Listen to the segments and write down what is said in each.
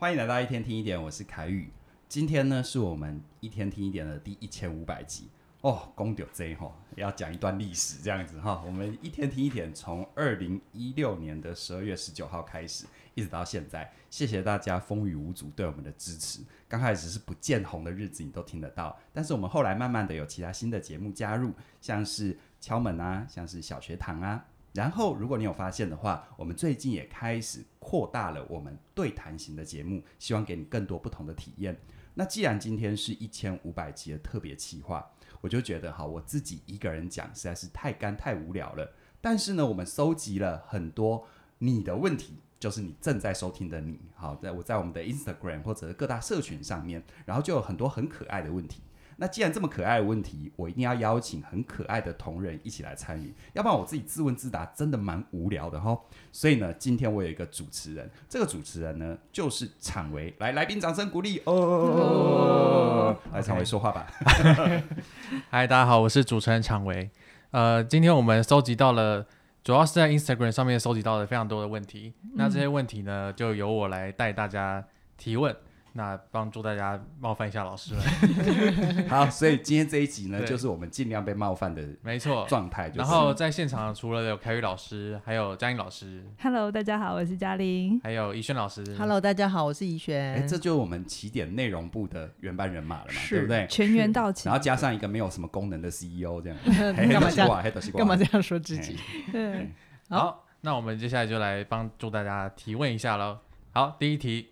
欢迎来到一天听一点，我是凯宇。今天呢，是我们一天听一点的第一千五百集哦。公牛 J 哈要讲一段历史，这样子哈。我们一天听一点，从二零一六年的十二月十九号开始，一直到现在，谢谢大家风雨无阻对我们的支持。刚开始是不见红的日子，你都听得到，但是我们后来慢慢的有其他新的节目加入，像是敲门啊，像是小学堂啊。然后，如果你有发现的话，我们最近也开始扩大了我们对谈型的节目，希望给你更多不同的体验。那既然今天是一千五百集的特别企划，我就觉得哈，我自己一个人讲实在是太干太无聊了。但是呢，我们收集了很多你的问题，就是你正在收听的你，好，在我在我们的 Instagram 或者各大社群上面，然后就有很多很可爱的问题。那既然这么可爱的问题，我一定要邀请很可爱的同仁一起来参与，要不然我自己自问自答真的蛮无聊的哈。所以呢，今天我有一个主持人，这个主持人呢就是昶维，来，来宾掌声鼓励哦，哦，来昶维说话吧。嗨，大家好，我是主持人昶维。呃，今天我们收集到了，主要是在 Instagram 上面收集到了非常多的问题，嗯、那这些问题呢，就由我来带大家提问。那帮助大家冒犯一下老师们。好，所以今天这一集呢，就是我们尽量被冒犯的，没错状态。然后在现场除了有凯宇老师，还有嘉玲老师。Hello，大家好，我是嘉玲。还有怡轩老师。Hello，大家好，我是怡轩。哎，这就是我们起点内容部的原班人马了嘛，对不对？全员到齐。然后加上一个没有什么功能的 CEO，这样。干嘛这样？干嘛这样说自己？对。好，那我们接下来就来帮助大家提问一下喽。好，第一题。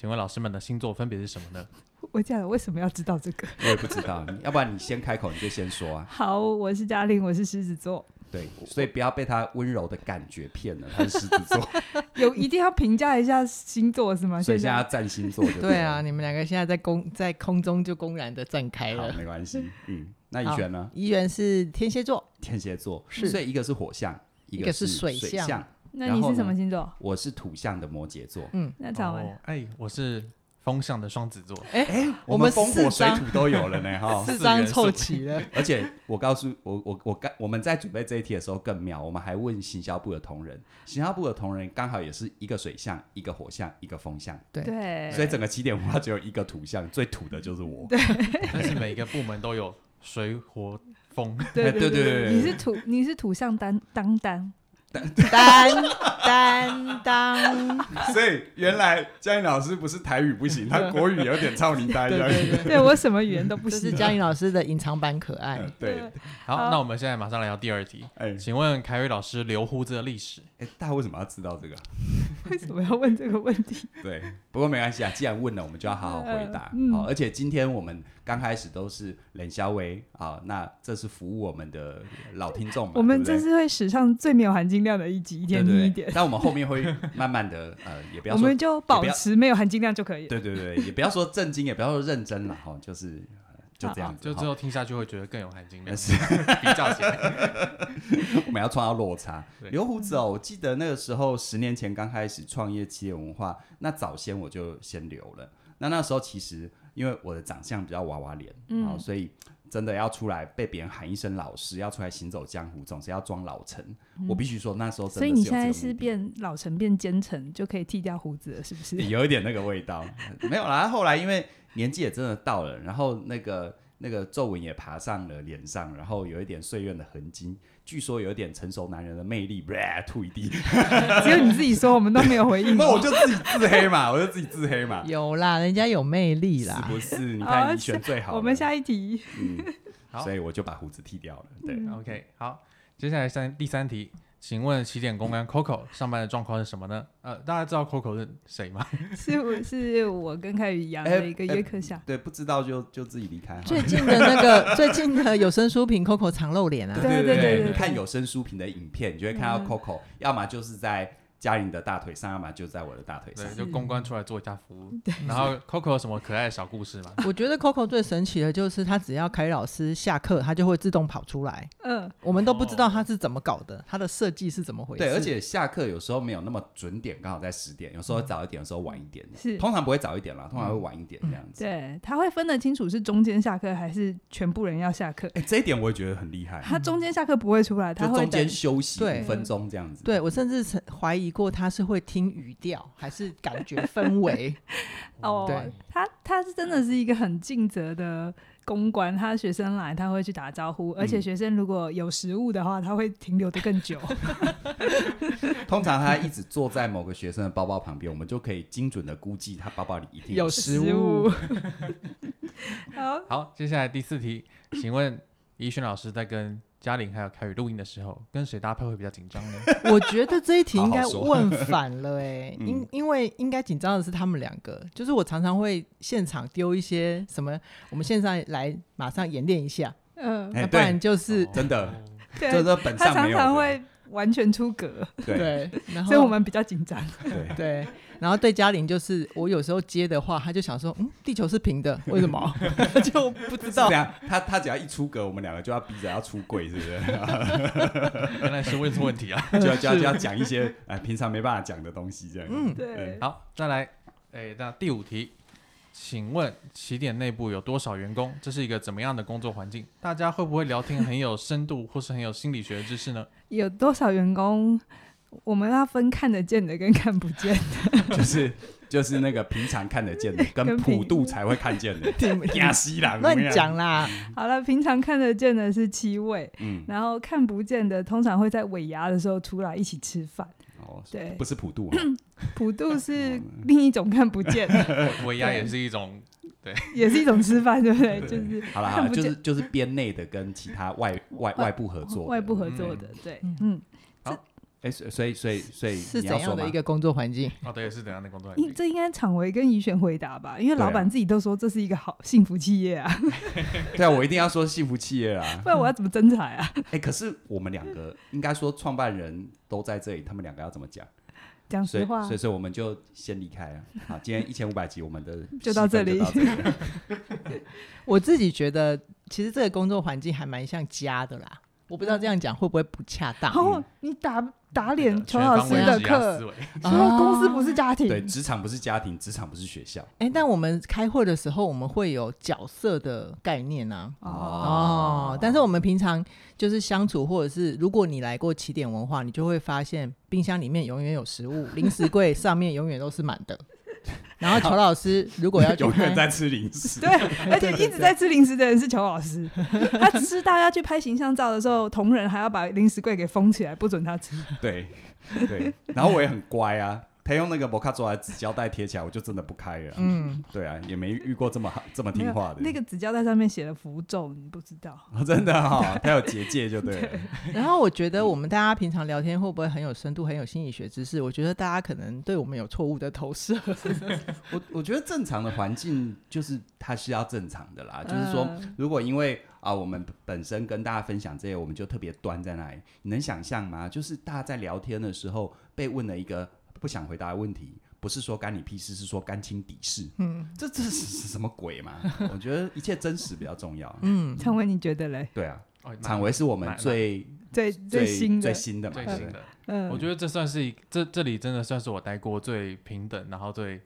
请问老师们的星座分别是什么呢？我讲为什么要知道这个？我也不知道，要不然你先开口，你就先说啊。好，我是嘉玲，我是狮子座。对，所以不要被他温柔的感觉骗了，他是狮子座。有一定要评价一下星座是吗？所以现在要占星座就对，对啊，你们两个现在在公在空中就公然的站开了，没关系。嗯，那怡璇呢？怡璇是天蝎座，天蝎座是，所以一个是火象，一个是水象。那你是什么星座？我是土象的摩羯座。嗯，那昶维，哎，我是。风象的双子座，哎哎，我们风火水土都有了呢，哈，四张凑齐了。而且我告诉我，我我刚我们在准备这一题的时候更妙，我们还问行销部的同仁，行销部的同仁刚好也是一个水象，一个火象，一个风象，对，所以整个起点文化只有一个土象，最土的就是我。对，但是每个部门都有水火风，对对对，你是土你是土象担当当。担担当，所以原来嘉颖老师不是台语不行，他国语有点操你呆。对，对，我什么语言都不行。这是嘉颖老师的隐藏版可爱。对，好，那我们现在马上来到第二题。哎，请问凯瑞老师留胡子的历史？哎，大家为什么要知道这个？为什么要问这个问题？对，不过没关系啊，既然问了，我们就要好好回答。嗯、好，而且今天我们。刚开始都是冷小薇啊，那这是服务我们的老听众嘛？我们这是会史上最没有含金量的一集，一点一点。但我们后面会慢慢的 呃，也不要说，我们就保持没有含金量就可以。对对对，也不要说正经，也不要说认真了哈，就是就这样子，就之后听下去会觉得更有含金量。是比较起来，我们要创造落差。留胡子哦，我记得那个时候十年前刚开始创业企业文化，那早先我就先留了。那那时候其实。因为我的长相比较娃娃脸，嗯、哦，所以真的要出来被别人喊一声老师，要出来行走江湖，总是要装老成。嗯、我必须说那时候真的，所以你现在是变老成变奸臣，就可以剃掉胡子了，是不是？有一点那个味道，没有啦。后来因为年纪也真的到了，然后那个那个皱纹也爬上了脸上，然后有一点岁月的痕迹。据说有一点成熟男人的魅力，吐一地。只有你自己说，我们都没有回应。那我就自己自黑嘛，我就自己自黑嘛。有啦，人家有魅力啦，是不是？你看你选最好。我们下一题。嗯，好，所以我就把胡子剃掉了。对、嗯、，OK，好，接下来三第三题。请问起点公关 Coco 上班的状况是什么呢？呃，大家知道 Coco 是谁吗？是我是我跟凯宇养的一个约克夏、欸欸。对，不知道就就自己离开。最近的那个 最近的有声书评 Coco 常露脸啊。对对对对，对，看有声书评的影片，你就会看到 Coco，、嗯、要么就是在。嘉玲的大腿上，要么就在我的大腿上。对，就公关出来做一下服务。对。然后 Coco 有什么可爱的小故事吗？我觉得 Coco 最神奇的就是他只要凯宇老师下课，他就会自动跑出来。嗯。我们都不知道他是怎么搞的，他的设计是怎么回事？对，而且下课有时候没有那么准点，刚好在十点，有时候早一点，有时候晚一点。是。通常不会早一点啦，通常会晚一点这样子。对，他会分得清楚是中间下课还是全部人要下课。哎，这一点我也觉得很厉害。他中间下课不会出来，他会中间休息五分钟这样子。对，我甚至怀疑。过他是会听语调还是感觉氛围。哦，对，他他是真的是一个很尽责的。公关，他学生来，他会去打招呼，而且学生如果有食物的话，他会停留得更久。通常他一直坐在某个学生的包包旁边，我们就可以精准的估计他包包里一定有？食物。好，好，接下来第四题，请问怡璇老师在跟嘉玲还有凯宇录音的时候，跟谁搭配会比较紧张呢？我觉得这一题应该问反了哎、欸，因因为应该紧张的是他们两个，就是我常常会现场丢一些什么，我们现在来马上演练一下，嗯，不然就是、欸、真的，对。这本上没有他常常会完全出格，对，然后所以我们比较紧张，对对。然后对嘉玲就是，我有时候接的话，他就想说，嗯，地球是平的，为什么？就不知道。这样，他他只要一出格，我们两个就要逼着要出柜，是不是？原来是问出问题啊！就要就要就要讲一些哎平常没办法讲的东西，这样。嗯，对。好，再来，哎，那第五题，请问起点内部有多少员工？这是一个怎么样的工作环境？大家会不会聊天很有深度，或是很有心理学的知识呢？有多少员工？我们要分看得见的跟看不见的，就是就是那个平常看得见的，跟普渡才会看见的。亚西兰乱讲啦！好了，平常看得见的是七位，嗯，然后看不见的通常会在尾牙的时候出来一起吃饭。哦，对，不是普渡，普渡是另一种看不见的，尾牙也是一种，对，也是一种吃饭，对不对？就是好了，好了，就是就是编内的跟其他外外外部合作，外部合作的，对，嗯。哎，所以所以所以是怎样的一个工作环境？哦，对，是怎样的工作环境？这应该厂维跟怡璇回答吧，因为老板自己都说这是一个好幸福企业啊。对啊，我一定要说幸福企业啊，不然我要怎么征才啊？哎，可是我们两个应该说创办人都在这里，他们两个要怎么讲？讲实话，所以所以我们就先离开了。好，今天一千五百集，我们的就到这里。我自己觉得，其实这个工作环境还蛮像家的啦。我不知道这样讲会不会不恰当。然后，你打。打脸邱老师的课，说公司不是家庭，对，职场不是家庭，职场不是学校。哎，但我们开会的时候，我们会有角色的概念啊。哦，但是我们平常就是相处，或者是如果你来过起点文化，你就会发现冰箱里面永远有食物，零食柜上面永远都是满的。然后乔老师如果要永远在吃零食，对，而且一直在吃零食的人是裘老师。他只是大家去拍形象照的时候，同仁还要把零食柜给封起来，不准他吃。对，对。然后我也很乖啊。他用那个摩卡做来纸胶带贴起来，我就真的不开了。嗯，对啊，也没遇过这么好这么听话的。那个纸胶带上面写了符咒，你不知道？哦、真的哈、哦，他有结界就对了。对，然后我觉得我们大家平常聊天会不会很有深度，很有心理学知识？我觉得大家可能对我们有错误的投射。我我觉得正常的环境就是它是要正常的啦，就是说，如果因为啊我们本身跟大家分享这些，我们就特别端在那里，你能想象吗？就是大家在聊天的时候被问了一个。不想回答的问题，不是说干你屁事，是说干亲底事。嗯，这这是什么鬼嘛？我觉得一切真实比较重要。嗯，常维你觉得嘞？对啊，常维是我们最最最新最新的最新的。嗯，我觉得这算是这这里真的算是我待过最平等，然后最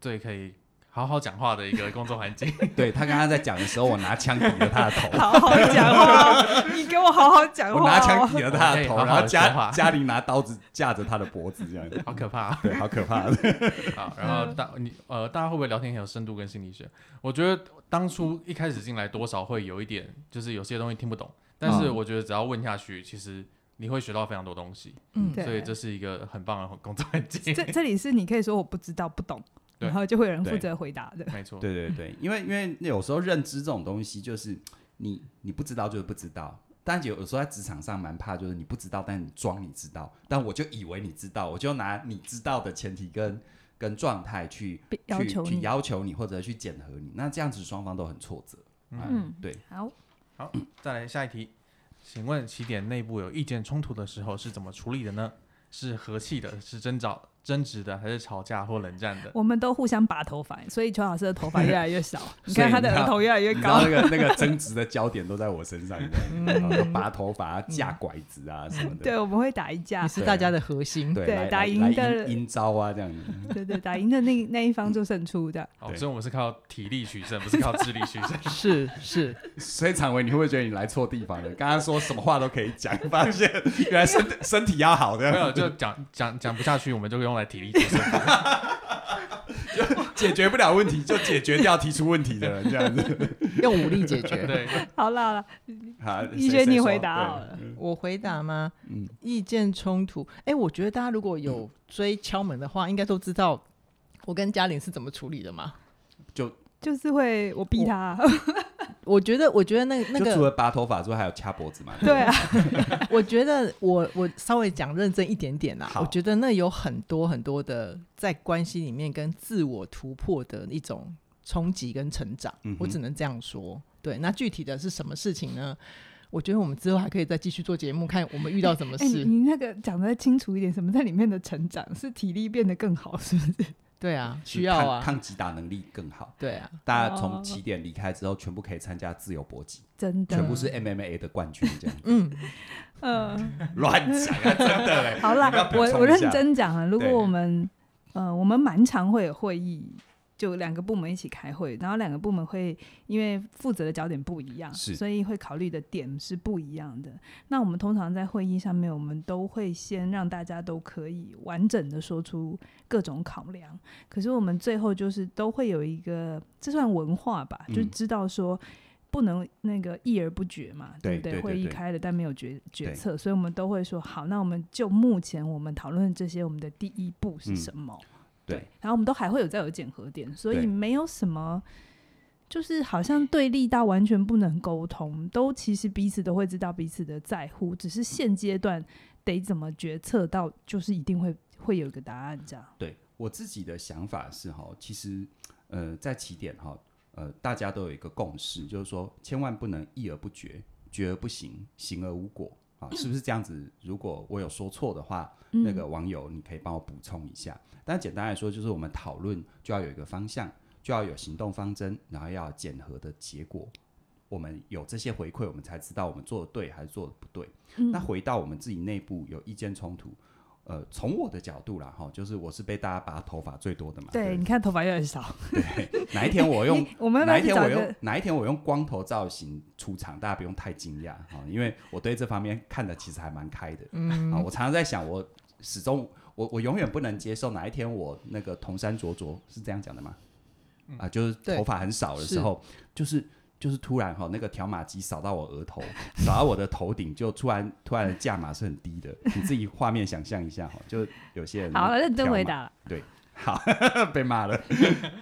最可以。好好讲话的一个工作环境。对，他刚刚在讲的时候，我拿枪抵着他的头。好好讲话，你给我好好讲话。我拿枪抵着他的头，然后家家里拿刀子架着他的脖子，这样子，好可怕。对，好可怕。好，然后大你呃，大家会不会聊天很有深度跟心理学？我觉得当初一开始进来，多少会有一点，就是有些东西听不懂。但是我觉得只要问下去，其实你会学到非常多东西。嗯，所以这是一个很棒的工作环境。这这里是你可以说我不知道、不懂。然后就会有人负责回答的，没错。对对对，因为因为有时候认知这种东西，就是你你不知道就是不知道，但有有时候在职场上蛮怕，就是你不知道，但你装你知道，但我就以为你知道，我就拿你知道的前提跟跟状态去要求去要求你或者去检核你，那这样子双方都很挫折。嗯，嗯对。好，好，再来下一题，请问起点内部有意见冲突的时候是怎么处理的呢？是和气的，是争吵，争执的，还是吵架或冷战的？我们都互相拔头发，所以邱老师的头发越来越少。你看他的额头越来越高。那个那个争执的焦点都在我身上，嗯、拔头发啊、架拐子啊什么的。对，我们会打一架，是大家的核心。对，打赢的阴招啊，这样子。对对，打赢的那那一方就胜出的。哦，所以我们是靠体力取胜，不是靠智力取胜。是是。所以常维，你会不会觉得你来错地方了？刚刚说什么话都可以讲，发现原来身身体要好的，没有就讲讲讲不下去，我们就用来体力 解决不了问题，就解决掉提出问题的人，这样子。用武力解决。对，好了好了，好，宜萱你回答好了，我回答吗？嗯，意见冲突，哎、欸，我觉得大家如果有追敲门的话，应该都知道我跟嘉玲是怎么处理的嘛。就就是会我逼他。我觉得，我觉得那那个除了拔头发之外，还有掐脖子嘛？对啊，我觉得我我稍微讲认真一点点啦。我觉得那有很多很多的在关系里面跟自我突破的一种冲击跟成长。嗯、我只能这样说。对，那具体的是什么事情呢？我觉得我们之后还可以再继续做节目，看我们遇到什么事。欸、你那个讲得清楚一点，什么在里面的成长是体力变得更好，是不是？对啊，需要啊，抗击打能力更好。对啊，大家从起点离开之后，全部可以参加自由搏击，真的，全部是 MMA 的冠军这样。嗯，嗯，乱讲啊，真的嘞。好啦，我我认真讲啊，如果我们，呃，我们蛮常会有会议。就两个部门一起开会，然后两个部门会因为负责的焦点不一样，所以会考虑的点是不一样的。那我们通常在会议上面，我们都会先让大家都可以完整的说出各种考量。可是我们最后就是都会有一个，这算文化吧，嗯、就知道说不能那个议而不决嘛，对不对？对对对对，会议开了，但没有决决策，所以我们都会说好，那我们就目前我们讨论这些，我们的第一步是什么？嗯对，然后我们都还会有再有检核点，所以没有什么，就是好像对立到完全不能沟通，都其实彼此都会知道彼此的在乎，只是现阶段得怎么决策到，就是一定会会有一个答案这样。对，我自己的想法是哈，其实呃在起点哈，呃大家都有一个共识，就是说千万不能议而不决，决而不行，行而无果啊，是不是这样子？如果我有说错的话，那个网友你可以帮我补充一下。但简单来说，就是我们讨论就要有一个方向，就要有行动方针，然后要检核的结果。我们有这些回馈，我们才知道我们做的对还是做的不对。嗯。那回到我们自己内部有意见冲突，呃，从我的角度啦，哈，就是我是被大家拔头发最多的嘛。对，对你看头发越来越少。对，哪一天我用 我们哪一天我用哪一天我用光头造型出场，大家不用太惊讶哈，因为我对这方面看的其实还蛮开的。嗯。啊，我常常在想，我始终。我我永远不能接受哪一天我那个铜山灼灼是这样讲的吗？嗯、啊，就是头发很少的时候，就是就是突然哈，那个条码机扫到我额头，扫到我的头顶，就突然突然的价码是很低的，你自己画面想象一下哈，就有些人好认真回答了，对，好 被骂了，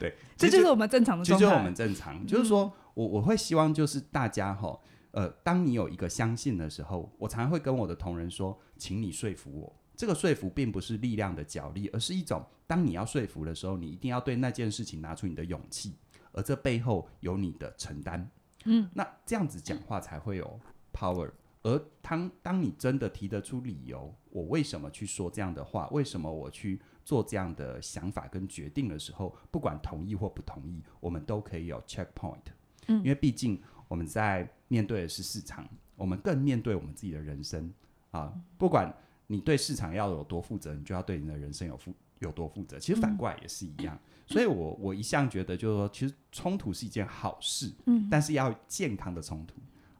对，这就是我们正常的状态，其实就是我们正常，就是说我我会希望就是大家哈，呃，当你有一个相信的时候，我常常会跟我的同仁说，请你说服我。这个说服并不是力量的角力，而是一种当你要说服的时候，你一定要对那件事情拿出你的勇气，而这背后有你的承担。嗯，那这样子讲话才会有 power。而当当你真的提得出理由，我为什么去说这样的话，为什么我去做这样的想法跟决定的时候，不管同意或不同意，我们都可以有 checkpoint。嗯，因为毕竟我们在面对的是市场，我们更面对我们自己的人生啊，不管。你对市场要有多负责，你就要对你的人生有负有多负责。其实反过来也是一样。嗯、所以我我一向觉得，就是说，其实冲突是一件好事，嗯，但是要健康的冲突。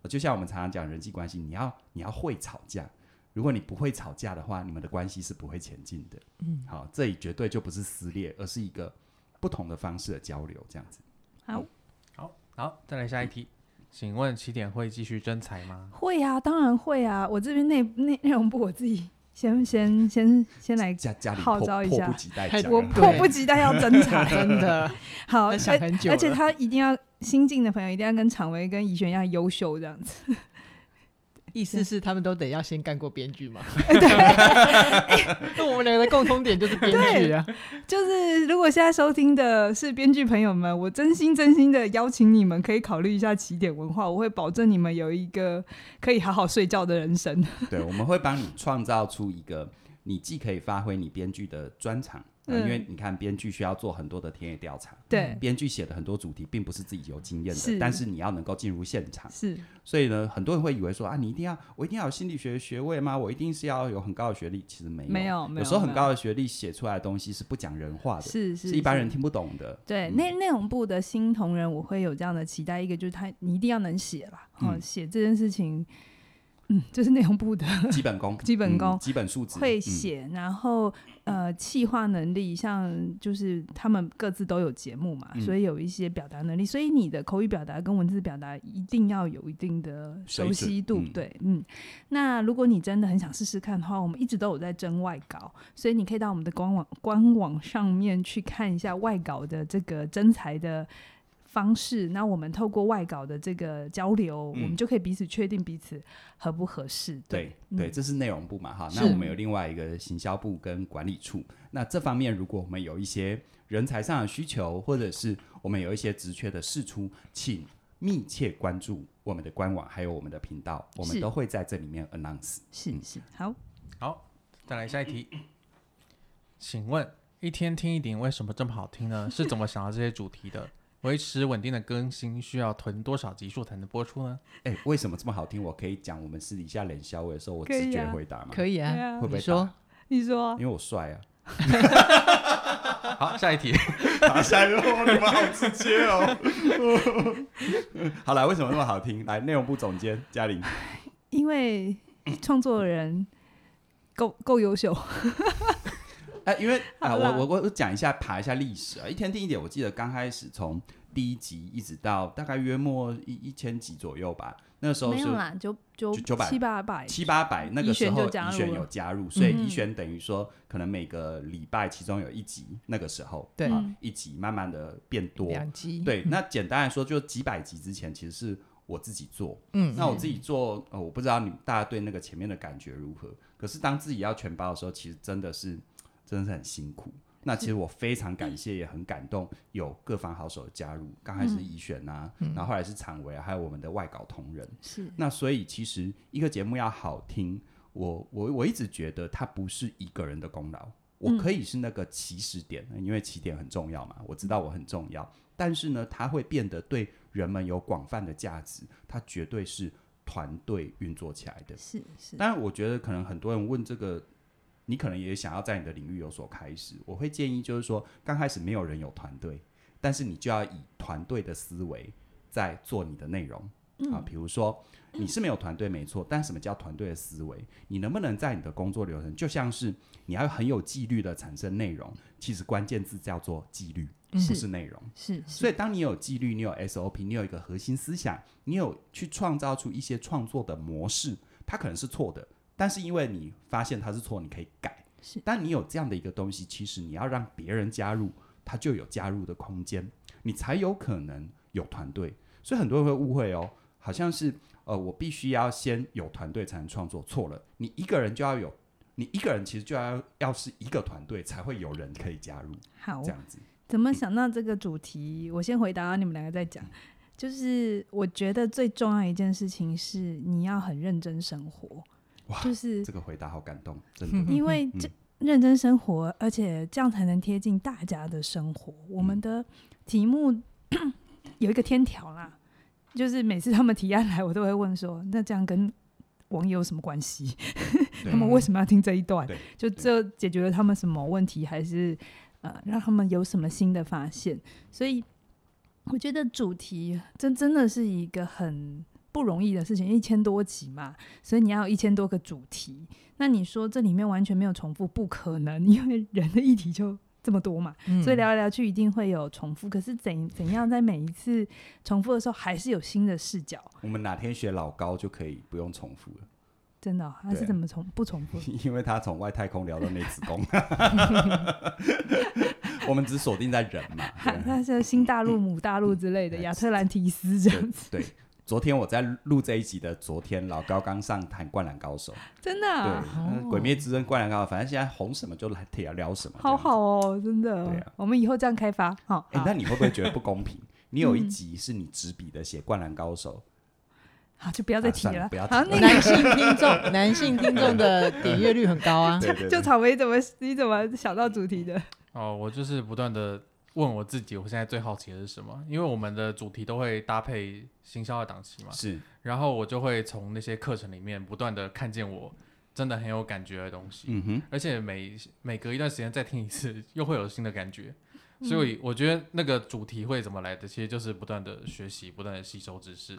就像我们常常讲人际关系，你要你要会吵架。如果你不会吵架的话，你们的关系是不会前进的。嗯，好，这里绝对就不是撕裂，而是一个不同的方式的交流，这样子。好，好，好，再来下一题。请问起点会继续征才吗？会啊，当然会啊。我这边内内内容部我自己。先先先先来号召一下，我迫不及待要登场，真的 好，而且他一定要新进的朋友一定要跟常威跟怡萱一样优秀这样子。意思是他们都得要先干过编剧吗？对，那我们两个的共通点就是编剧啊。就是如果现在收听的是编剧朋友们，我真心真心的邀请你们可以考虑一下起点文化，我会保证你们有一个可以好好睡觉的人生。对，我们会帮你创造出一个你既可以发挥你编剧的专长。嗯、因为你看，编剧需要做很多的田野调查，对，编剧写的很多主题并不是自己有经验的，是但是你要能够进入现场，是，所以呢，很多人会以为说啊，你一定要，我一定要有心理学学位吗？我一定是要有很高的学历？其实没有，没有，有时候很高的学历写出来的东西是不讲人话的，是是，是一般人听不懂的。对，内内容部的新同仁，我会有这样的期待，一个就是他，你一定要能写啦，嗯，写这件事情。嗯，就是内容部的基本功，基本功，嗯、基本素质。会写，嗯、然后呃，企划能力，像就是他们各自都有节目嘛，嗯、所以有一些表达能力，所以你的口语表达跟文字表达一定要有一定的熟悉度，嗯、对，嗯。那如果你真的很想试试看的话，我们一直都有在征外稿，所以你可以到我们的官网官网上面去看一下外稿的这个征才的。方式，那我们透过外稿的这个交流，嗯、我们就可以彼此确定彼此合不合适。对对，对，这是内容部嘛，哈。那我们有另外一个行销部跟管理处。那这方面，如果我们有一些人才上的需求，或者是我们有一些职缺的释出，请密切关注我们的官网，还有我们的频道，我们都会在这里面 announce。是是，好，好，再来下一题，请问一天听一点为什么这么好听呢？是怎么想到这些主题的？维持稳定的更新需要囤多少集数才能播出呢？哎，为什么这么好听？我可以讲我们私底下练小的时候，我直觉回答吗？可以啊，会不会说？你说，因为我帅啊。好，下一题。好，下一题，你们好直接哦。好了，为什么那么好听？来，内容部总监嘉玲。因为创作人够够优秀。哎、呃，因为啊、呃，我我我讲一下，爬一下历史啊。一天听一点，我记得刚开始从第一集一直到大概约莫一一千集左右吧。那时候是就就九百七八百七八百。那个时候怡璇有加入，所以怡璇等于说可能每个礼拜其中有一集。那个时候对、啊、一集慢慢的变多，两集对。那简单来说，就几百集之前其实是我自己做。嗯，那我自己做，呃，我不知道你们大家对那个前面的感觉如何。可是当自己要全包的时候，其实真的是。真的是很辛苦。那其实我非常感谢，也很感动，有各方好手的加入。刚开始是怡选啊，嗯、然后后来是常维，还有我们的外稿同仁。是。那所以其实一个节目要好听，我我我一直觉得它不是一个人的功劳。我可以是那个起始点，嗯、因为起点很重要嘛。我知道我很重要，但是呢，它会变得对人们有广泛的价值。它绝对是团队运作起来的。是是。当然，我觉得可能很多人问这个。你可能也想要在你的领域有所开始，我会建议就是说，刚开始没有人有团队，但是你就要以团队的思维在做你的内容、嗯、啊。比如说你是没有团队没错，但什么叫团队的思维？你能不能在你的工作流程，就像是你要很有纪律的产生内容，其实关键字叫做纪律，不是内容。是，是，所以当你有纪律，你有 SOP，你有一个核心思想，你有去创造出一些创作的模式，它可能是错的。但是因为你发现它是错，你可以改。是，但你有这样的一个东西，其实你要让别人加入，他就有加入的空间，你才有可能有团队。所以很多人会误会哦，好像是呃，我必须要先有团队才能创作。错了，你一个人就要有，你一个人其实就要要是一个团队，才会有人可以加入。好，这样子。怎么想到这个主题？嗯、我先回答，你们两个再讲。就是我觉得最重要一件事情是，你要很认真生活。哇，就是这个回答好感动，真的。因为这认真生活，而且这样才能贴近大家的生活。我们的题目 有一个天条啦，就是每次他们提案来，我都会问说：那这样跟网友有什么关系？他们为什么要听这一段？就这解决了他们什么问题，还是呃让他们有什么新的发现？所以我觉得主题真真的是一个很。不容易的事情，一千多集嘛，所以你要有一千多个主题。那你说这里面完全没有重复，不可能，因为人的议题就这么多嘛，嗯、所以聊来聊去一定会有重复。可是怎怎样在每一次重复的时候，还是有新的视角？我们哪天学老高就可以不用重复了？真的、哦？还是怎么重不重复？因为他从外太空聊到内子宫，我们只锁定在人嘛。那 是新大陆、母大陆之类的，亚特兰提斯这样子。对。对昨天我在录这一集的昨天，老高刚上谈《灌篮高手》，真的、啊？对，哦《鬼灭之刃》《灌篮高手》，反正现在红什么就来聊聊什么，好好哦，真的。对啊，我们以后这样开发。好，哎、欸，那你会不会觉得不公平？你有一集是你执笔的写《灌篮高手》，好，就不要再提了。不要男性听众，男性听众的点阅率很高啊。就草莓怎么，你怎么想到主题的？哦，我就是不断的问我自己，我现在最好奇的是什么？因为我们的主题都会搭配行销的档期嘛。是。然后我就会从那些课程里面不断的看见我真的很有感觉的东西。嗯哼。而且每每隔一段时间再听一次，又会有新的感觉。所以我觉得那个主题会怎么来的，其实就是不断的学习，不断的吸收知识。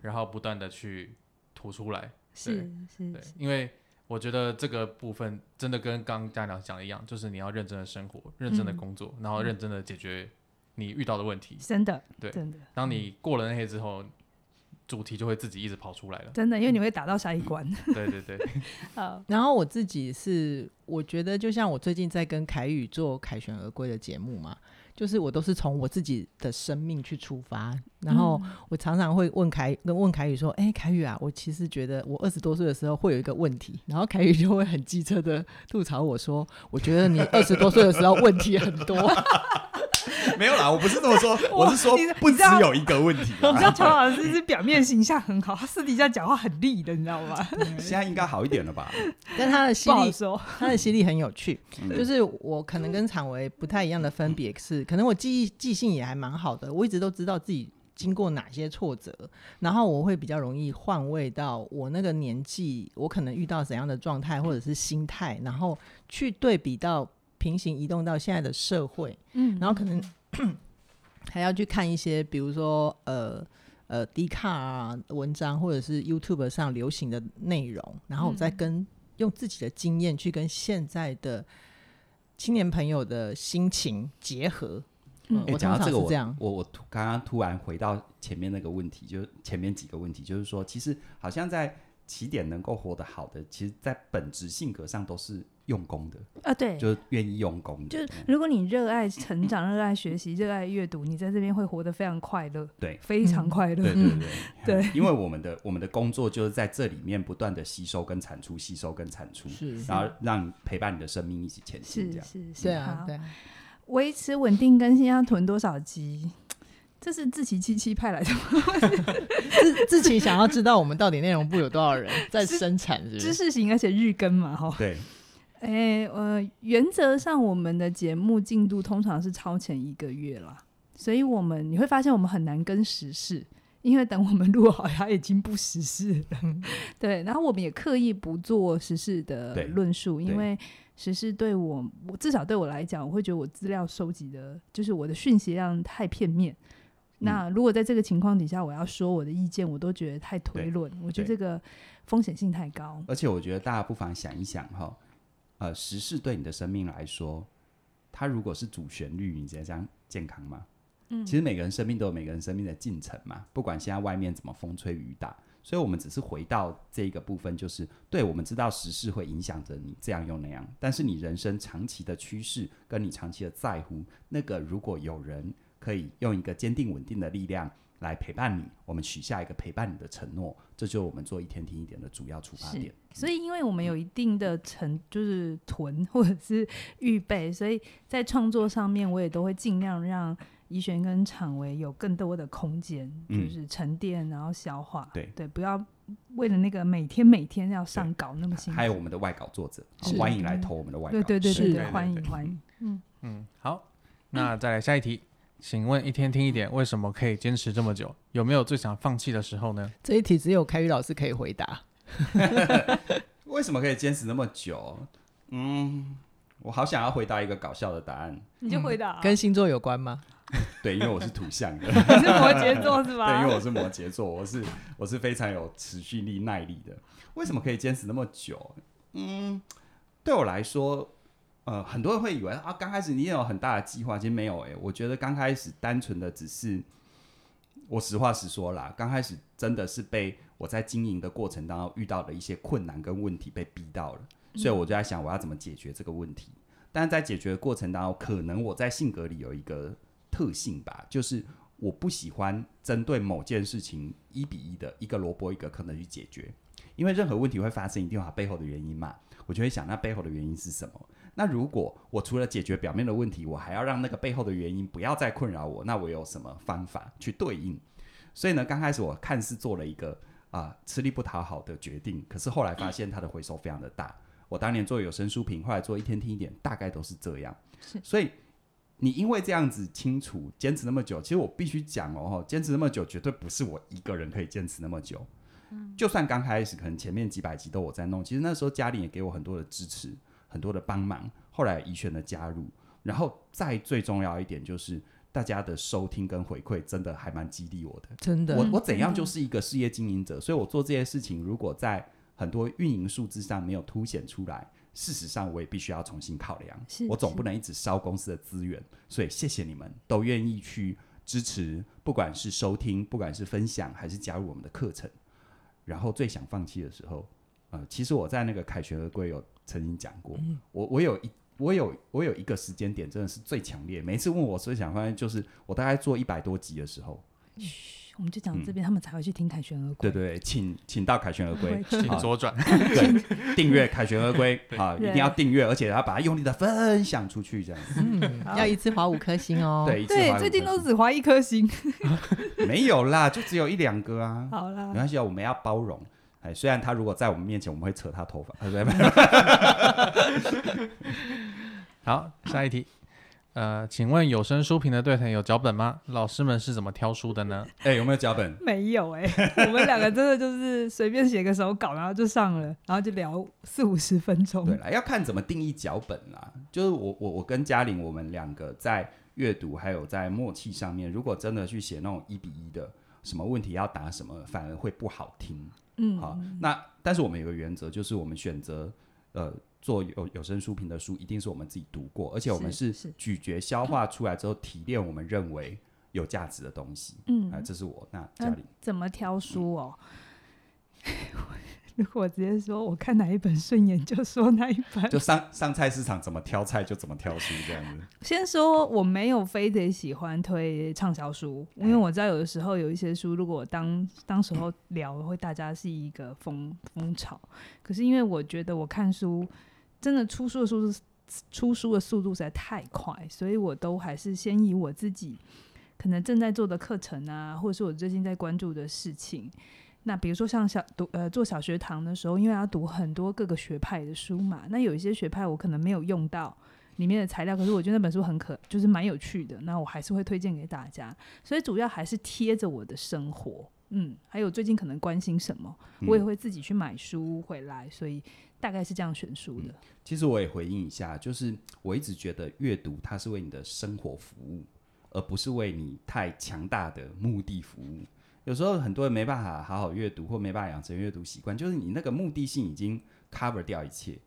然后不断的去吐出来，是是，对，因为我觉得这个部分真的跟刚刚家长讲的一样，就是你要认真的生活，认真的工作，然后认真的解决你遇到的问题。真的，对，真的。当你过了那些之后，主题就会自己一直跑出来了。真的，因为你会打到下一关。对对对。好，然后我自己是，我觉得就像我最近在跟凯宇做凯旋而归的节目嘛。就是我都是从我自己的生命去出发，然后我常常会问凯跟问凯宇说：“哎、欸，凯宇啊，我其实觉得我二十多岁的时候会有一个问题。”然后凯宇就会很机车的吐槽我说：“我觉得你二十多岁的时候问题很多。” 没有啦，我不是这么说，我是说不只有一个问题。你知道乔老师是表面形象很好，他私底下讲话很利的，你知道吗？现在应该好一点了吧？但他的犀利，说他的犀利很有趣。就是我可能跟常维不太一样的分别是，可能我记忆记性也还蛮好的，我一直都知道自己经过哪些挫折，然后我会比较容易换位到我那个年纪，我可能遇到怎样的状态或者是心态，然后去对比到。平行移动到现在的社会，嗯，然后可能 还要去看一些，比如说呃呃，D 卡啊文章，或者是 YouTube 上流行的内容，然后我再跟用自己的经验去跟现在的青年朋友的心情结合。嗯，我常常是这样。我我刚刚突然回到前面那个问题，就前面几个问题，就是说，其实好像在起点能够活得好的，其实在本质性格上都是。用功的啊，对，就是愿意用功的。就是如果你热爱成长、热爱学习、热爱阅读，你在这边会活得非常快乐，对，非常快乐。对对对 对，因为我们的我们的工作就是在这里面不断的吸收跟产出，吸收跟产出，是，然后让陪伴你的生命一起前进，这样是是对啊，对。维持稳定更新要囤多少集？这是自己七七派来的吗？志志祺想要知道我们到底内容部有多少人 在生产，是知识型而且日更嘛，哈，对。哎，呃，原则上我们的节目进度通常是超前一个月啦，所以我们你会发现我们很难跟时事，因为等我们录好，它已经不时事了。对，然后我们也刻意不做时事的论述，因为时事对我，我至少对我来讲，我会觉得我资料收集的，就是我的讯息量太片面。那如果在这个情况底下，我要说我的意见，我都觉得太推论，我觉得这个风险性太高。而且我觉得大家不妨想一想哈。呃，时事对你的生命来说，它如果是主旋律，你觉得这样健康吗？嗯，其实每个人生命都有每个人生命的进程嘛，不管现在外面怎么风吹雨打，所以我们只是回到这一个部分，就是对，我们知道时事会影响着你这样又那样，但是你人生长期的趋势跟你长期的在乎，那个如果有人可以用一个坚定稳定的力量。来陪伴你，我们许下一个陪伴你的承诺，这就是我们做一天听一点的主要出发点。所以，因为我们有一定的成，就是囤或者是预备，所以在创作上面，我也都会尽量让怡璇跟厂维有更多的空间，就是沉淀，然后消化。对对，不要为了那个每天每天要上稿那么辛苦。还有我们的外稿作者，欢迎来投我们的外稿。对对对对对，欢迎欢迎。嗯嗯，好，那再来下一题。请问一天听一点，为什么可以坚持这么久？有没有最想放弃的时候呢？这一题只有凯宇老师可以回答。为什么可以坚持那么久？嗯，我好想要回答一个搞笑的答案。你就回答、啊嗯。跟星座有关吗？对，因为我是土象的。你是摩羯座是吧？对，因为我是摩羯座，我是我是非常有持续力、耐力的。为什么可以坚持那么久？嗯，对我来说。呃，很多人会以为啊，刚开始你也有很大的计划，其实没有诶、欸，我觉得刚开始单纯的只是，我实话实说啦，刚开始真的是被我在经营的过程当中遇到的一些困难跟问题被逼到了，所以我就在想我要怎么解决这个问题。但是在解决的过程当中，可能我在性格里有一个特性吧，就是我不喜欢针对某件事情一比一的一个萝卜一个坑的去解决，因为任何问题会发生，一定有它背后的原因嘛，我就会想那背后的原因是什么。那如果我除了解决表面的问题，我还要让那个背后的原因不要再困扰我，那我有什么方法去对应？所以呢，刚开始我看似做了一个啊、呃、吃力不讨好的决定，可是后来发现它的回收非常的大。我当年做有声书评，后来做一天听一点，大概都是这样。是，所以你因为这样子清楚坚持那么久，其实我必须讲哦，坚持那么久绝对不是我一个人可以坚持那么久。嗯，就算刚开始可能前面几百集都我在弄，其实那时候家里也给我很多的支持，很多的帮忙。后来怡璇的加入，然后再最重要一点就是。大家的收听跟回馈真的还蛮激励我的，真的。我我怎样就是一个事业经营者，所以我做这些事情，如果在很多运营数字上没有凸显出来，事实上我也必须要重新考量。我总不能一直烧公司的资源，所以谢谢你们都愿意去支持，不管是收听，不管是分享，还是加入我们的课程。然后最想放弃的时候，呃，其实我在那个凯旋而归有曾经讲过，嗯、我我有一。我有我有一个时间点，真的是最强烈。每次问我最想发现，就是我大概做一百多集的时候。嘘，我们就讲这边，嗯、他们才会去听凯旋而归。对对，请请到凯旋而归，请左转，对，订阅凯旋而归 啊，一定要订阅，而且要把它用力的分享出去，这样子。嗯，要一次划五颗星哦。对，对，最近都只划一颗星。没有啦，就只有一两个啊。好啦，没关系啊，我们要包容。哎，虽然他如果在我们面前，我们会扯他头发，对不对？好，下一题。呃，请问有声书评的对谈有脚本吗？老师们是怎么挑书的呢？哎、欸，有没有脚本？没有哎、欸，我们两个真的就是随便写个手稿，然后就上了，然后就聊四五十分钟。对了，要看怎么定义脚本啦。就是我我我跟嘉玲，我们两个在阅读还有在默契上面，如果真的去写那种一比一的，什么问题要答什么，反而会不好听。嗯，好，那但是我们有个原则，就是我们选择呃做有有声书评的书，一定是我们自己读过，而且我们是咀嚼消化出来之后提炼我们认为有价值的东西。嗯，啊，这是我那嘉玲怎么挑书哦？嗯 如果我直接说我看哪一本顺眼，就说哪一本。就上上菜市场怎么挑菜就怎么挑书这样子。先说我没有非得喜欢推畅销书，因为我知道有的时候有一些书，如果当当时候聊会大家是一个风风潮。可是因为我觉得我看书真的出书的速度出书的速度实在太快，所以我都还是先以我自己可能正在做的课程啊，或者是我最近在关注的事情。那比如说像小读呃做小学堂的时候，因为要读很多各个学派的书嘛，那有一些学派我可能没有用到里面的材料，可是我觉得那本书很可，就是蛮有趣的，那我还是会推荐给大家。所以主要还是贴着我的生活，嗯，还有最近可能关心什么，我也会自己去买书回来，所以大概是这样选书的。嗯，其实我也回应一下，就是我一直觉得阅读它是为你的生活服务，而不是为你太强大的目的服务。有时候很多人没办法好好阅读，或没办法养成阅读习惯，就是你那个目的性已经 cover 掉一切。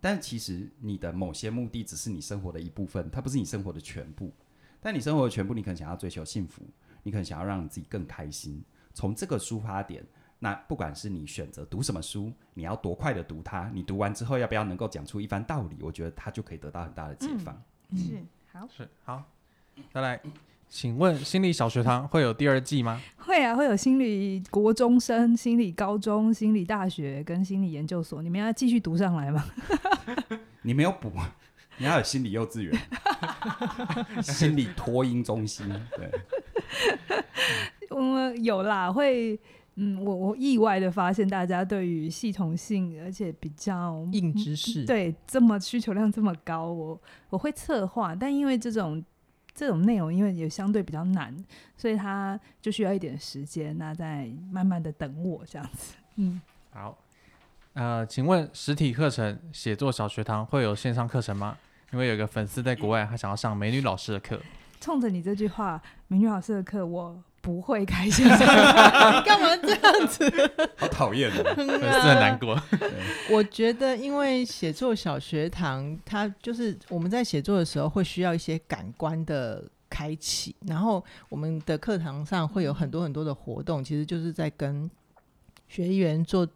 但其实你的某些目的只是你生活的一部分，它不是你生活的全部。但你生活的全部，你可能想要追求幸福，你可能想要让你自己更开心。从这个出发点，那不管是你选择读什么书，你要多快的读它，你读完之后要不要能够讲出一番道理，我觉得它就可以得到很大的解放。嗯，是好，是好，再来。请问心理小学堂会有第二季吗？会啊，会有心理国中生、心理高中、心理大学跟心理研究所，你们要继续读上来吗？你没有补，你要有心理幼稚园、心理托婴中心。对，我们有啦，会嗯，我我意外的发现，大家对于系统性而且比较硬知识，对这么需求量这么高，我我会策划，但因为这种。这种内容因为也相对比较难，所以他就需要一点时间。那再慢慢的等我这样子。嗯，好。呃，请问实体课程写作小学堂会有线上课程吗？因为有个粉丝在国外，他想要上美女老师的课。冲着你这句话，美女老师的课我不会开线上课。你 干嘛这样子？好讨厌哦，粉丝很难过。我觉得，因为写作小学堂，它就是我们在写作的时候会需要一些感官的开启，然后我们的课堂上会有很多很多的活动，其实就是在跟学员做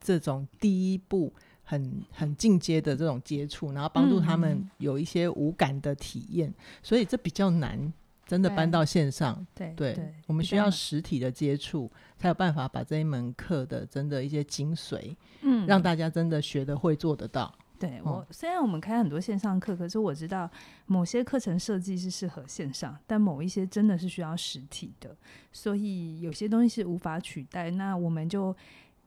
这种第一步很很进阶的这种接触，然后帮助他们有一些无感的体验，所以这比较难。真的搬到线上，对对，对，我们需要实体的接触，才有办法把这一门课的真的一些精髓，嗯，让大家真的学得会做得到。对我，虽然我们开很多线上课，可是我知道某些课程设计是适合线上，但某一些真的是需要实体的，所以有些东西是无法取代。那我们就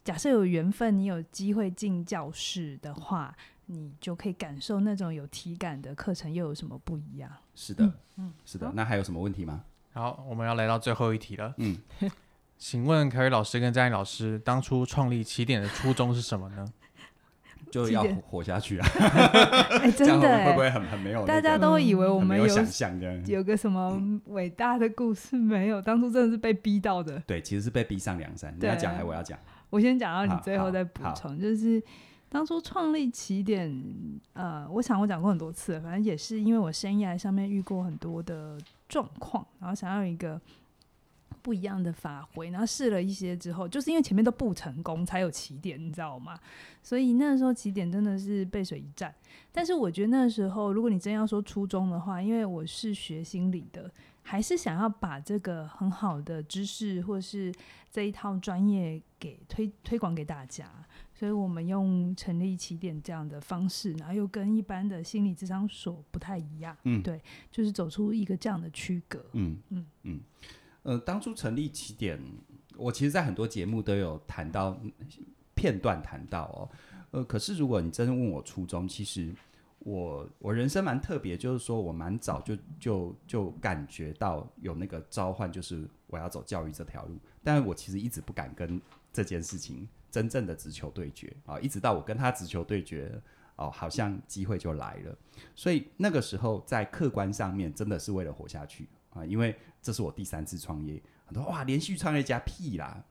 假设有缘分，你有机会进教室的话，你就可以感受那种有体感的课程又有什么不一样？是的，嗯，是的。那还有什么问题吗？好，我们要来到最后一题了。嗯，请问凯瑞老师跟佳颖老师当初创立起点的初衷是什么呢？就要活下去啊！哎，真的会不会很很没有？大家都以为我们有想象的，有个什么伟大的故事没有？当初真的是被逼到的。对，其实是被逼上梁山。你要讲还是我要讲？我先讲，然后你最后再补充。就是当初创立起点，呃，我想我讲过很多次，反正也是因为我生涯上面遇过很多的状况，然后想要一个。不一样的发挥，然后试了一些之后，就是因为前面都不成功，才有起点，你知道吗？所以那时候起点真的是背水一战。但是我觉得那时候，如果你真要说初衷的话，因为我是学心理的，还是想要把这个很好的知识或是这一套专业给推推广给大家，所以我们用成立起点这样的方式，然后又跟一般的心理智商所不太一样，嗯，对，就是走出一个这样的区隔，嗯嗯嗯。嗯呃，当初成立起点，我其实，在很多节目都有谈到片段谈到哦。呃，可是如果你真的问我初衷，其实我我人生蛮特别，就是说我蛮早就就就感觉到有那个召唤，就是我要走教育这条路。但是我其实一直不敢跟这件事情真正的直球对决啊，一直到我跟他直球对决哦，好像机会就来了。所以那个时候在客观上面，真的是为了活下去。啊，因为这是我第三次创业，很多哇，连续创业家屁啦，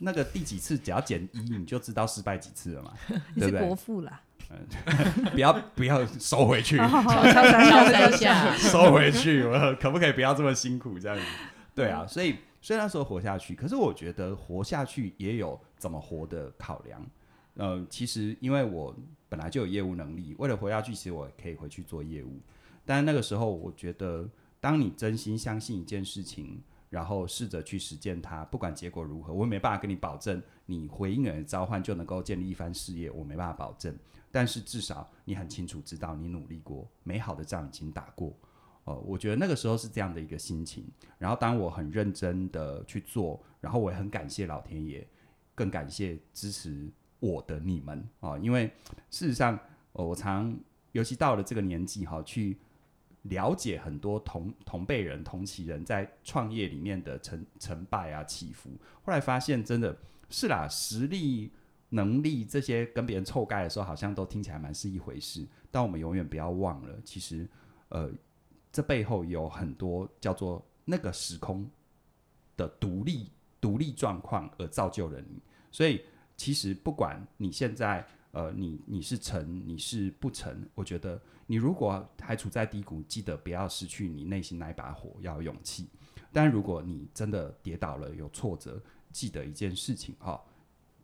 那个第几次只要减一，你就知道失败几次了嘛，对不对？国父啦，嗯，不要不要收回去，收回去，我可不可以不要这么辛苦这样子？对啊，所以虽然说活下去，可是我觉得活下去也有怎么活的考量。呃，其实因为我本来就有业务能力，为了活下去，其实我可以回去做业务，但那个时候我觉得。当你真心相信一件事情，然后试着去实践它，不管结果如何，我也没办法跟你保证你回应人的召唤就能够建立一番事业，我没办法保证。但是至少你很清楚知道你努力过，美好的仗已经打过。呃，我觉得那个时候是这样的一个心情。然后当我很认真的去做，然后我也很感谢老天爷，更感谢支持我的你们啊、因为事实上，呃、我常尤其到了这个年纪哈、去。了解很多同同辈人、同期人在创业里面的成成败啊、起伏，后来发现真的是啦，实力、能力这些跟别人凑盖的时候，好像都听起来蛮是一回事。但我们永远不要忘了，其实呃，这背后有很多叫做那个时空的独立独立状况而造就了你。所以其实不管你现在呃，你你是成你是不成，我觉得。你如果还处在低谷，记得不要失去你内心那一把火，要有勇气。但如果你真的跌倒了，有挫折，记得一件事情哦，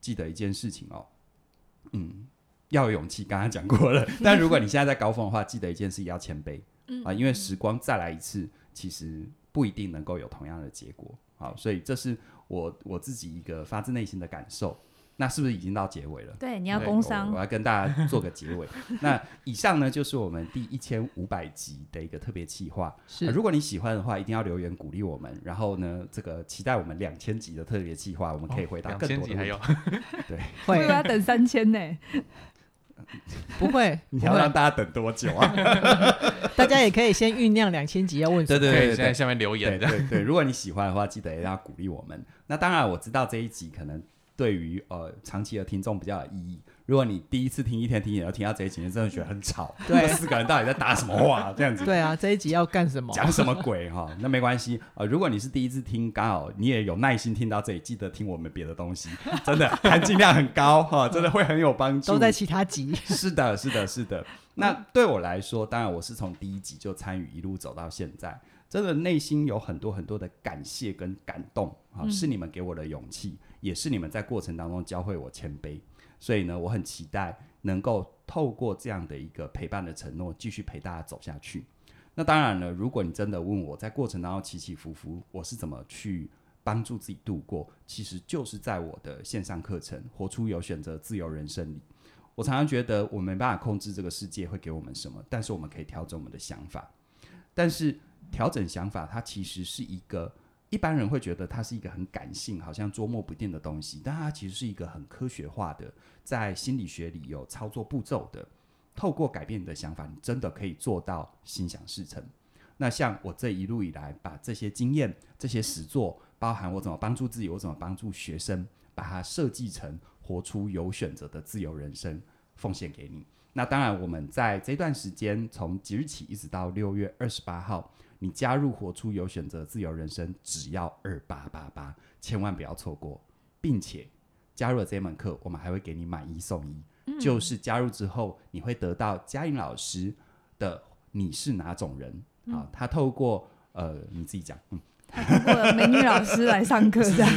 记得一件事情哦，嗯，要有勇气。刚刚讲过了。但如果你现在在高峰的话，记得一件事情，要谦卑啊，因为时光再来一次，其实不一定能够有同样的结果。好，所以这是我我自己一个发自内心的感受。那是不是已经到结尾了？对，你要工商，我，我要跟大家做个结尾。那以上呢，就是我们第一千五百集的一个特别企划。是、呃，如果你喜欢的话，一定要留言鼓励我们。然后呢，这个期待我们两千集的特别企划，我们可以回答更多的问题。哦、还有，对，会要等三千呢？不会，你要让大家等多久啊？大家也可以先酝酿两千集要问什么，对对对，现在下面留言。对对，对，如果你喜欢的话，记得要鼓励我们。那当然，我知道这一集可能。对于呃长期的听众比较有意义。如果你第一次听一天听一点，然后听到这一集，你真的觉得很吵。对，四个人到底在打什么话？这样子。对啊，这一集要干什么？讲什么鬼哈？那没关系呃，如果你是第一次听，刚好你也有耐心听到这里，记得听我们别的东西，真的含金量很高哈，真的会很有帮助。都在其他集。是的，是的，是的。那对我来说，当然我是从第一集就参与，一路走到现在，真的内心有很多很多的感谢跟感动啊，是你们给我的勇气。也是你们在过程当中教会我谦卑，所以呢，我很期待能够透过这样的一个陪伴的承诺，继续陪大家走下去。那当然了，如果你真的问我在过程当中起起伏伏，我是怎么去帮助自己度过，其实就是在我的线上课程《活出有选择自由人生》里。我常常觉得我没办法控制这个世界会给我们什么，但是我们可以调整我们的想法。但是调整想法，它其实是一个一般人会觉得它是一个很感性、好像捉摸不定的东西，但它其实是一个很科学化的，在心理学里有操作步骤的。透过改变你的想法，你真的可以做到心想事成。那像我这一路以来，把这些经验、这些实作，包含我怎么帮助自己，我怎么帮助学生，把它设计成活出有选择的自由人生，奉献给你。那当然，我们在这段时间，从即日起一直到六月二十八号，你加入活出有选择自由人生，只要二八八八，千万不要错过，并且加入了这门课，我们还会给你买一送一，嗯、就是加入之后，你会得到嘉颖老师的你是哪种人？嗯、啊，他透过呃，你自己讲，嗯。通过美女老师来上课，这样。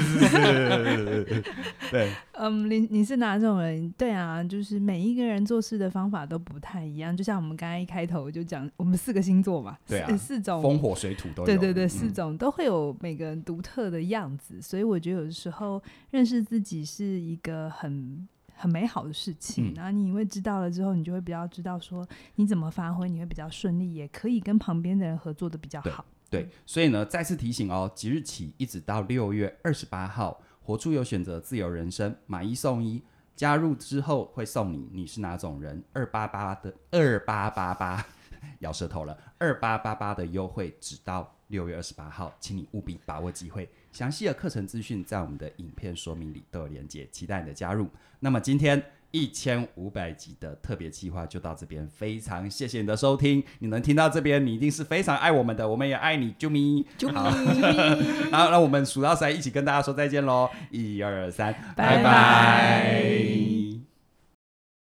对，嗯，你你是哪种人？对啊，就是每一个人做事的方法都不太一样。就像我们刚刚一开头就讲，我们四个星座嘛，对啊，四,四种风火水土都有。对对对，四种都会有每个人独特的样子。嗯、所以我觉得有的时候认识自己是一个很很美好的事情。嗯、然后你因为知道了之后，你就会比较知道说你怎么发挥，你会比较顺利，也可以跟旁边的人合作的比较好。对，所以呢，再次提醒哦，即日起一直到六月二十八号，活出有选择自由人生，买一送一，加入之后会送你，你是哪种人？二八八的二八八八，咬舌头了，二八八八的优惠，直到六月二十八号，请你务必把握机会。详细的课程资讯在我们的影片说明里都有连接，期待你的加入。那么今天。一千五百集的特别计划就到这边，非常谢谢你的收听。你能听到这边，你一定是非常爱我们的，我们也爱你，啾咪，啾咪。好，那我们数到三，一起跟大家说再见喽！一二三，拜拜。拜拜。